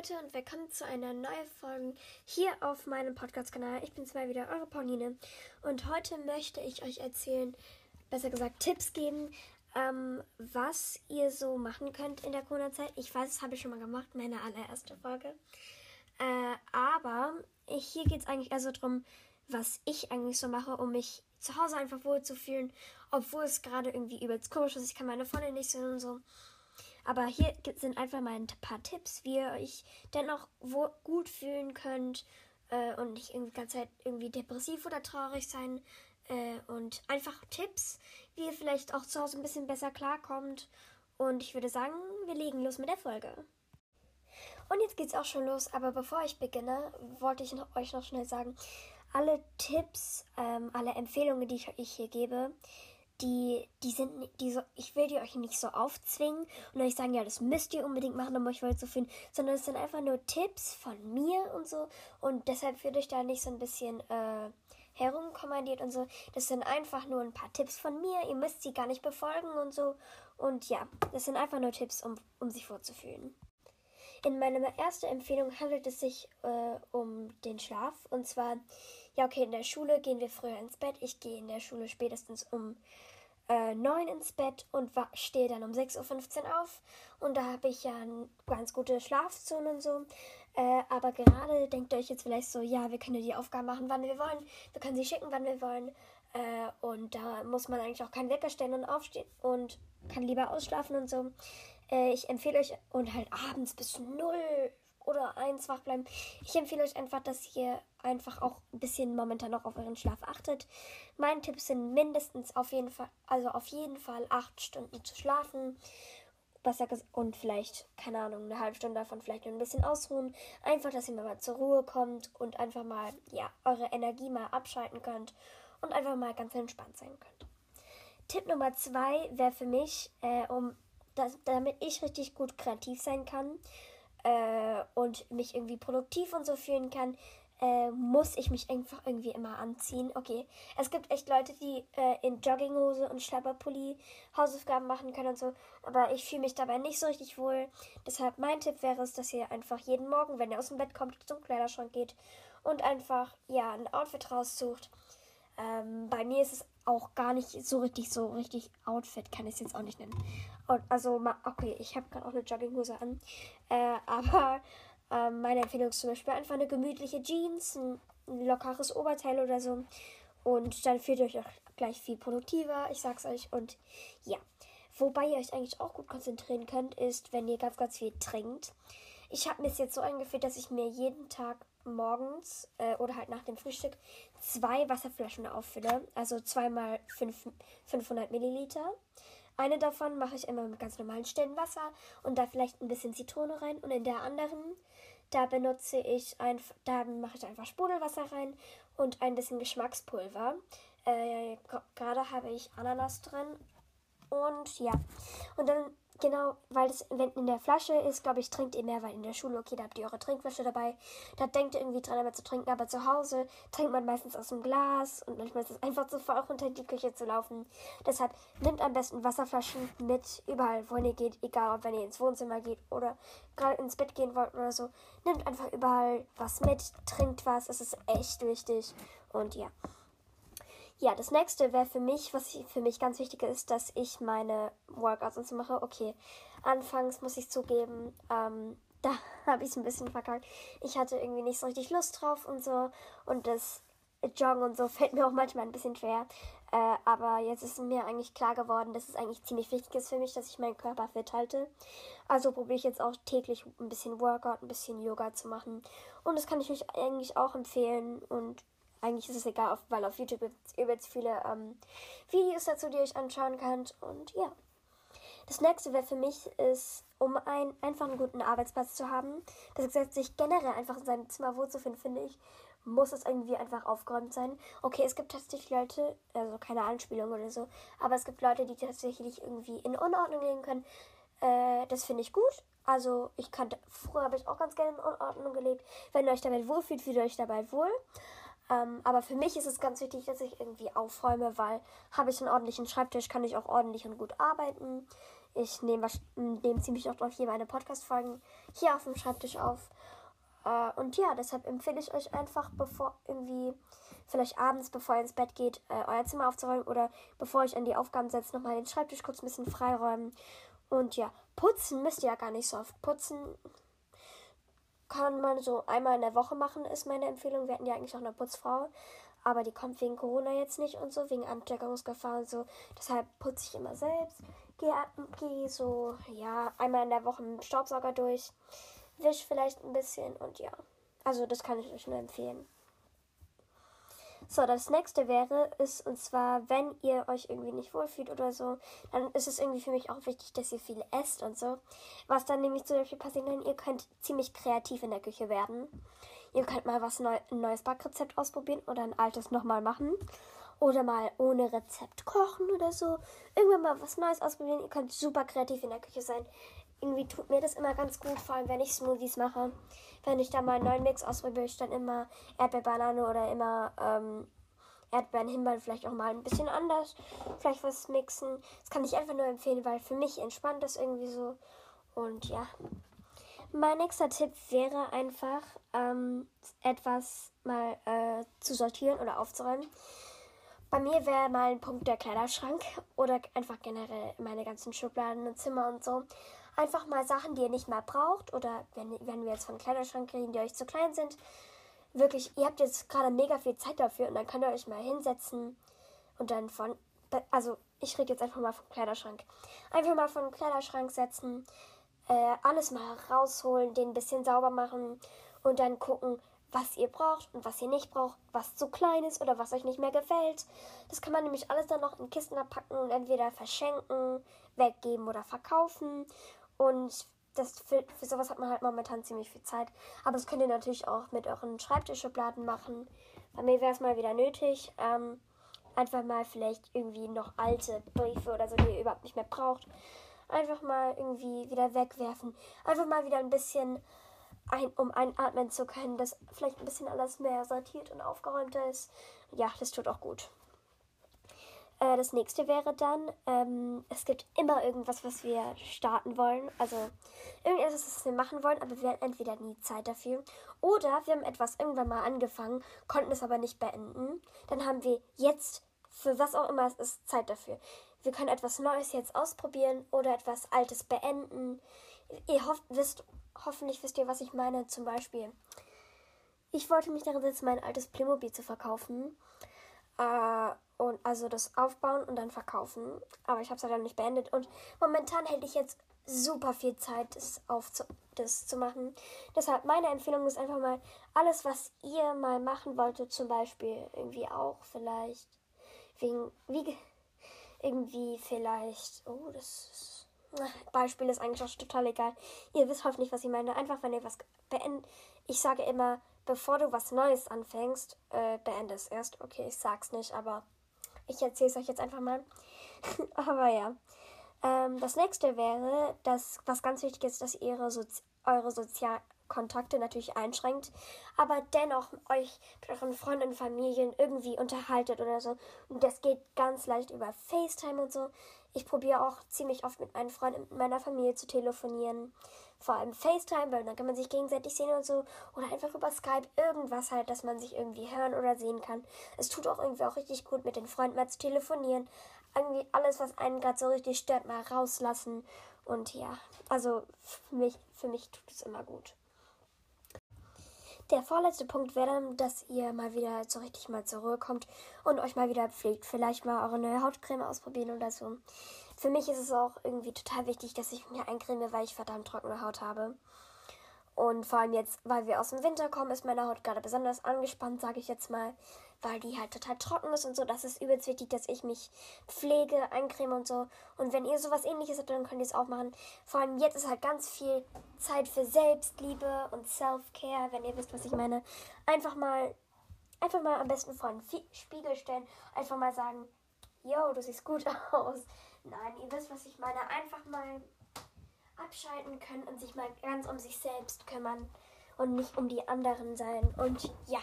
Leute und willkommen zu einer neuen Folge hier auf meinem Podcast-Kanal. Ich bin zwar wieder eure Pauline und heute möchte ich euch erzählen, besser gesagt Tipps geben, ähm, was ihr so machen könnt in der Corona-Zeit. Ich weiß, das habe ich schon mal gemacht, meine allererste Folge. Äh, aber hier geht es eigentlich eher so darum, was ich eigentlich so mache, um mich zu Hause einfach wohl zu fühlen, obwohl es gerade irgendwie übelst komisch ist. Ich kann meine Freunde nicht sehen und so. Aber hier sind einfach mal ein paar Tipps, wie ihr euch dennoch gut fühlen könnt äh, und nicht irgendwie die ganze Zeit irgendwie depressiv oder traurig sein. Äh, und einfach Tipps, wie ihr vielleicht auch zu Hause ein bisschen besser klarkommt. Und ich würde sagen, wir legen los mit der Folge. Und jetzt geht's auch schon los, aber bevor ich beginne, wollte ich noch, euch noch schnell sagen, alle Tipps, ähm, alle Empfehlungen, die ich euch hier gebe, die, die sind, die so, ich will die euch nicht so aufzwingen und euch sagen, ja, das müsst ihr unbedingt machen, um euch wohl zu fühlen, sondern es sind einfach nur Tipps von mir und so und deshalb würde ich da nicht so ein bisschen äh, herumkommandiert und so. Das sind einfach nur ein paar Tipps von mir, ihr müsst sie gar nicht befolgen und so und ja, das sind einfach nur Tipps, um, um sich vorzufühlen. In meiner ersten Empfehlung handelt es sich äh, um den Schlaf und zwar, ja, okay, in der Schule gehen wir früher ins Bett. Ich gehe in der Schule spätestens um äh, 9 ins Bett und stehe dann um 6.15 Uhr auf. Und da habe ich ja eine ganz gute Schlafzone und so. Äh, aber gerade denkt ihr euch jetzt vielleicht so, ja, wir können die Aufgaben machen, wann wir wollen. Wir können sie schicken, wann wir wollen. Äh, und da muss man eigentlich auch keinen Wecker stellen und aufstehen und kann lieber ausschlafen und so. Äh, ich empfehle euch und halt abends bis 0 oder 1 wach bleiben. Ich empfehle euch einfach, dass ihr einfach auch ein bisschen momentan noch auf euren Schlaf achtet. Mein Tipp sind mindestens auf jeden Fall, also auf jeden Fall 8 Stunden zu schlafen. Besser und vielleicht, keine Ahnung, eine halbe Stunde davon vielleicht noch ein bisschen ausruhen. Einfach, dass ihr mal zur Ruhe kommt und einfach mal, ja, eure Energie mal abschalten könnt und einfach mal ganz entspannt sein könnt. Tipp Nummer zwei wäre für mich, äh, um das, damit ich richtig gut kreativ sein kann äh, und mich irgendwie produktiv und so fühlen kann, äh, muss ich mich einfach irgendwie immer anziehen. Okay, es gibt echt Leute, die äh, in Jogginghose und Schlapperpulli Hausaufgaben machen können und so, aber ich fühle mich dabei nicht so richtig wohl. Deshalb mein Tipp wäre es, dass ihr einfach jeden Morgen, wenn ihr aus dem Bett kommt, zum Kleiderschrank geht und einfach ja ein Outfit raussucht. Ähm, bei mir ist es auch gar nicht so richtig, so richtig Outfit, kann ich es jetzt auch nicht nennen. Und also, okay, ich habe gerade auch eine Jogginghose an, äh, aber ähm, meine Empfehlung ist zum Beispiel einfach eine gemütliche Jeans, ein, ein lockeres Oberteil oder so. Und dann fühlt ihr euch auch gleich viel produktiver, ich sag's euch. Und ja, wobei ihr euch eigentlich auch gut konzentrieren könnt, ist, wenn ihr ganz, ganz viel trinkt. Ich habe mir es jetzt so eingeführt, dass ich mir jeden Tag morgens äh, oder halt nach dem Frühstück zwei Wasserflaschen auffülle. Also zweimal fünf, 500 Milliliter. Eine davon mache ich immer mit ganz normalen stillen Wasser und da vielleicht ein bisschen Zitrone rein. Und in der anderen, da benutze ich einfach, da mache ich einfach Sprudelwasser rein und ein bisschen Geschmackspulver. Äh, Gerade habe ich Ananas drin. Und ja. Und dann Genau, weil das, wenn in der Flasche ist, glaube ich, trinkt ihr mehr, weil in der Schule, okay, da habt ihr eure Trinkflasche dabei. Da denkt ihr irgendwie dran, immer zu trinken, aber zu Hause trinkt man meistens aus dem Glas und manchmal ist es einfach zu voll, auch unter die Küche zu laufen. Deshalb nehmt am besten Wasserflaschen mit, überall, wohin ihr geht, egal ob wenn ihr ins Wohnzimmer geht oder gerade ins Bett gehen wollt oder so. Nehmt einfach überall was mit, trinkt was, das ist echt wichtig. Und ja. Ja, das nächste wäre für mich, was für mich ganz wichtig ist, dass ich meine Workouts und so mache. Okay, anfangs muss ich zugeben, ähm, da habe ich es ein bisschen verkackt. Ich hatte irgendwie nicht so richtig Lust drauf und so. Und das Joggen und so fällt mir auch manchmal ein bisschen schwer. Äh, aber jetzt ist mir eigentlich klar geworden, dass es eigentlich ziemlich wichtig ist für mich, dass ich meinen Körper fit halte. Also probiere ich jetzt auch täglich ein bisschen Workout, ein bisschen Yoga zu machen. Und das kann ich euch eigentlich auch empfehlen. Und eigentlich ist es egal, weil auf YouTube gibt es übelst viele ähm, Videos dazu, die ihr euch anschauen könnt. Und ja. Das nächste wäre für mich, ist, um einen guten Arbeitsplatz zu haben, das gesagt, sich generell einfach in seinem Zimmer wohlzufinden, finde ich, muss es irgendwie einfach aufgeräumt sein. Okay, es gibt tatsächlich Leute, also keine Anspielung oder so, aber es gibt Leute, die tatsächlich irgendwie in Unordnung legen können. Äh, das finde ich gut. Also ich kannte, früher habe ich auch ganz gerne in Unordnung gelebt. Wenn ihr euch damit wohlfühlt, fühlt ihr euch dabei wohl. Ähm, aber für mich ist es ganz wichtig, dass ich irgendwie aufräume, weil habe ich einen ordentlichen Schreibtisch, kann ich auch ordentlich und gut arbeiten. Ich nehme nehm ziemlich oft auf hier meine Podcast-Folgen hier auf dem Schreibtisch auf. Äh, und ja, deshalb empfehle ich euch einfach, bevor irgendwie, vielleicht abends, bevor ihr ins Bett geht, äh, euer Zimmer aufzuräumen oder bevor euch an die Aufgaben setzt, nochmal den Schreibtisch kurz ein bisschen freiräumen. Und ja, putzen müsst ihr ja gar nicht so oft. Putzen kann man so einmal in der Woche machen, ist meine Empfehlung. Wir hatten ja eigentlich auch eine Putzfrau, aber die kommt wegen Corona jetzt nicht und so, wegen Ansteckungsgefahr und so. Deshalb putze ich immer selbst. Gehe geh so, ja, einmal in der Woche mit dem Staubsauger durch. Wisch vielleicht ein bisschen und ja. Also das kann ich euch nur empfehlen. So, das nächste wäre, ist, und zwar, wenn ihr euch irgendwie nicht wohlfühlt oder so, dann ist es irgendwie für mich auch wichtig, dass ihr viel esst und so. Was dann nämlich zum Beispiel passieren kann, ihr könnt ziemlich kreativ in der Küche werden. Ihr könnt mal was neu, ein neues Backrezept ausprobieren oder ein altes nochmal machen. Oder mal ohne Rezept kochen oder so. Irgendwann mal was Neues ausprobieren. Ihr könnt super kreativ in der Küche sein irgendwie tut mir das immer ganz gut, vor allem wenn ich Smoothies mache. Wenn ich da mal einen neuen Mix ausprobiere, ich dann immer Erdbeerbanane oder immer ähm, Erdbeeren, Himbeeren, vielleicht auch mal ein bisschen anders. Vielleicht was mixen. Das kann ich einfach nur empfehlen, weil für mich entspannt das irgendwie so. Und ja. Mein nächster Tipp wäre einfach, ähm, etwas mal äh, zu sortieren oder aufzuräumen. Bei mir wäre mal ein Punkt der Kleiderschrank oder einfach generell meine ganzen Schubladen und Zimmer und so einfach mal Sachen, die ihr nicht mehr braucht oder wenn, wenn wir jetzt von Kleiderschrank reden, die euch zu klein sind, wirklich, ihr habt jetzt gerade mega viel Zeit dafür und dann könnt ihr euch mal hinsetzen und dann von, also ich rede jetzt einfach mal vom Kleiderschrank. Einfach mal vom Kleiderschrank setzen, äh, alles mal rausholen, den ein bisschen sauber machen und dann gucken, was ihr braucht und was ihr nicht braucht, was zu klein ist oder was euch nicht mehr gefällt. Das kann man nämlich alles dann noch in Kisten abpacken und entweder verschenken, weggeben oder verkaufen. Und das für, für sowas hat man halt momentan ziemlich viel Zeit. Aber das könnt ihr natürlich auch mit euren Schreibtischschubladen machen. Bei mir wäre es mal wieder nötig. Ähm, einfach mal vielleicht irgendwie noch alte Briefe oder so, die ihr überhaupt nicht mehr braucht. Einfach mal irgendwie wieder wegwerfen. Einfach mal wieder ein bisschen, ein, um einatmen zu können, dass vielleicht ein bisschen alles mehr sortiert und aufgeräumter ist. Ja, das tut auch gut. Äh, das nächste wäre dann, ähm, es gibt immer irgendwas, was wir starten wollen. Also irgendetwas, was wir machen wollen, aber wir haben entweder nie Zeit dafür. Oder wir haben etwas irgendwann mal angefangen, konnten es aber nicht beenden. Dann haben wir jetzt, für was auch immer es ist, Zeit dafür. Wir können etwas Neues jetzt ausprobieren oder etwas Altes beenden. Ihr hofft, wisst, hoffentlich wisst ihr, was ich meine. Zum Beispiel, ich wollte mich darin setzen, mein altes Playmobil zu verkaufen. Äh, und also das aufbauen und dann verkaufen. Aber ich habe es halt dann nicht beendet. Und momentan hätte ich jetzt super viel Zeit, das, aufzu das zu machen. Deshalb meine Empfehlung ist einfach mal alles, was ihr mal machen wolltet, zum Beispiel irgendwie auch vielleicht wegen wie irgendwie vielleicht. Oh, das ist, Beispiel ist eigentlich auch total egal. Ihr wisst hoffentlich, was ich meine. Einfach, wenn ihr was beendet. Ich sage immer, bevor du was Neues anfängst, äh, beende es erst. Okay, ich sag's nicht, aber ich erzähle es euch jetzt einfach mal. Aber ja. Ähm, das nächste wäre, dass was ganz wichtig ist, dass ihr Sozi eure Sozialkontakte natürlich einschränkt, aber dennoch euch mit euren Freunden und Familien irgendwie unterhaltet oder so. Und das geht ganz leicht über FaceTime und so. Ich probiere auch ziemlich oft mit meinen Freunden und meiner Familie zu telefonieren vor allem FaceTime, weil dann kann man sich gegenseitig sehen und so. Oder einfach über Skype irgendwas halt, dass man sich irgendwie hören oder sehen kann. Es tut auch irgendwie auch richtig gut, mit den Freunden mal zu telefonieren. Irgendwie alles, was einen gerade so richtig stört, mal rauslassen. Und ja, also für mich, für mich tut es immer gut. Der vorletzte Punkt wäre dann, dass ihr mal wieder so richtig mal zur Ruhe kommt und euch mal wieder pflegt. Vielleicht mal eure neue Hautcreme ausprobieren oder so. Für mich ist es auch irgendwie total wichtig, dass ich mir eincreme, weil ich verdammt trockene Haut habe. Und vor allem jetzt, weil wir aus dem Winter kommen, ist meine Haut gerade besonders angespannt, sage ich jetzt mal, weil die halt total trocken ist und so. Das ist übelst wichtig, dass ich mich pflege, eincreme und so. Und wenn ihr sowas ähnliches habt, dann könnt ihr es auch machen. Vor allem jetzt ist halt ganz viel Zeit für Selbstliebe und Self-Care, wenn ihr wisst, was ich meine. Einfach mal, einfach mal am besten vor einen Spiegel stellen, einfach mal sagen, yo, du siehst gut aus. Nein, ihr wisst, was ich meine. Einfach mal abschalten können und sich mal ganz um sich selbst kümmern und nicht um die anderen sein. Und ja,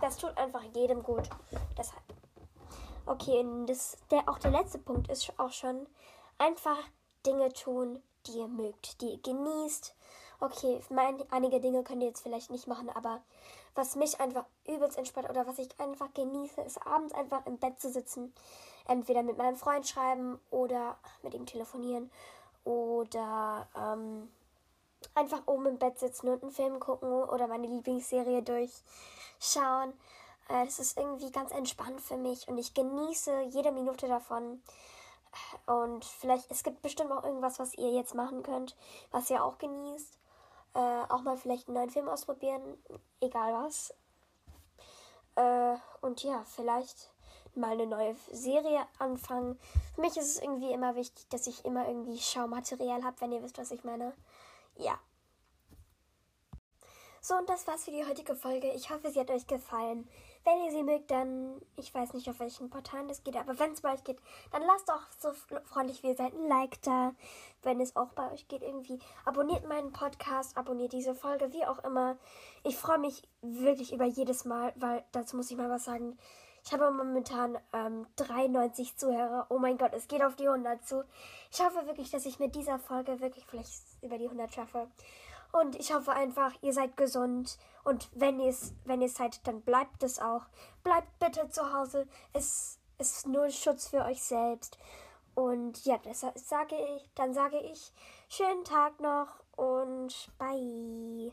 das tut einfach jedem gut. Deshalb. Okay, das, der, auch der letzte Punkt ist auch schon einfach Dinge tun, die ihr mögt, die ihr genießt. Okay, mein, einige Dinge könnt ihr jetzt vielleicht nicht machen, aber was mich einfach übelst entspannt oder was ich einfach genieße, ist abends einfach im Bett zu sitzen. Entweder mit meinem Freund schreiben oder mit ihm telefonieren oder ähm, einfach oben im Bett sitzen und einen Film gucken oder meine Lieblingsserie durchschauen. Äh, das ist irgendwie ganz entspannt für mich und ich genieße jede Minute davon. Und vielleicht, es gibt bestimmt auch irgendwas, was ihr jetzt machen könnt, was ihr auch genießt. Äh, auch mal vielleicht einen neuen Film ausprobieren, egal was. Äh, und ja, vielleicht mal eine neue Serie anfangen. Für mich ist es irgendwie immer wichtig, dass ich immer irgendwie Schaumaterial habe, wenn ihr wisst, was ich meine. Ja. So, und das war's für die heutige Folge. Ich hoffe, sie hat euch gefallen. Wenn ihr sie mögt, dann, ich weiß nicht, auf welchen Portalen das geht, aber wenn es bei euch geht, dann lasst doch so freundlich wie ihr seid ein Like da. Wenn es auch bei euch geht, irgendwie abonniert meinen Podcast, abonniert diese Folge, wie auch immer. Ich freue mich wirklich über jedes Mal, weil dazu muss ich mal was sagen. Ich habe momentan ähm, 93 Zuhörer. Oh mein Gott, es geht auf die 100 zu. Ich hoffe wirklich, dass ich mit dieser Folge wirklich vielleicht über die 100 schaffe. Und ich hoffe einfach, ihr seid gesund. Und wenn ihr es wenn seid, dann bleibt es auch. Bleibt bitte zu Hause. Es ist nur Schutz für euch selbst. Und ja, das sage ich, dann sage ich, schönen Tag noch und bye.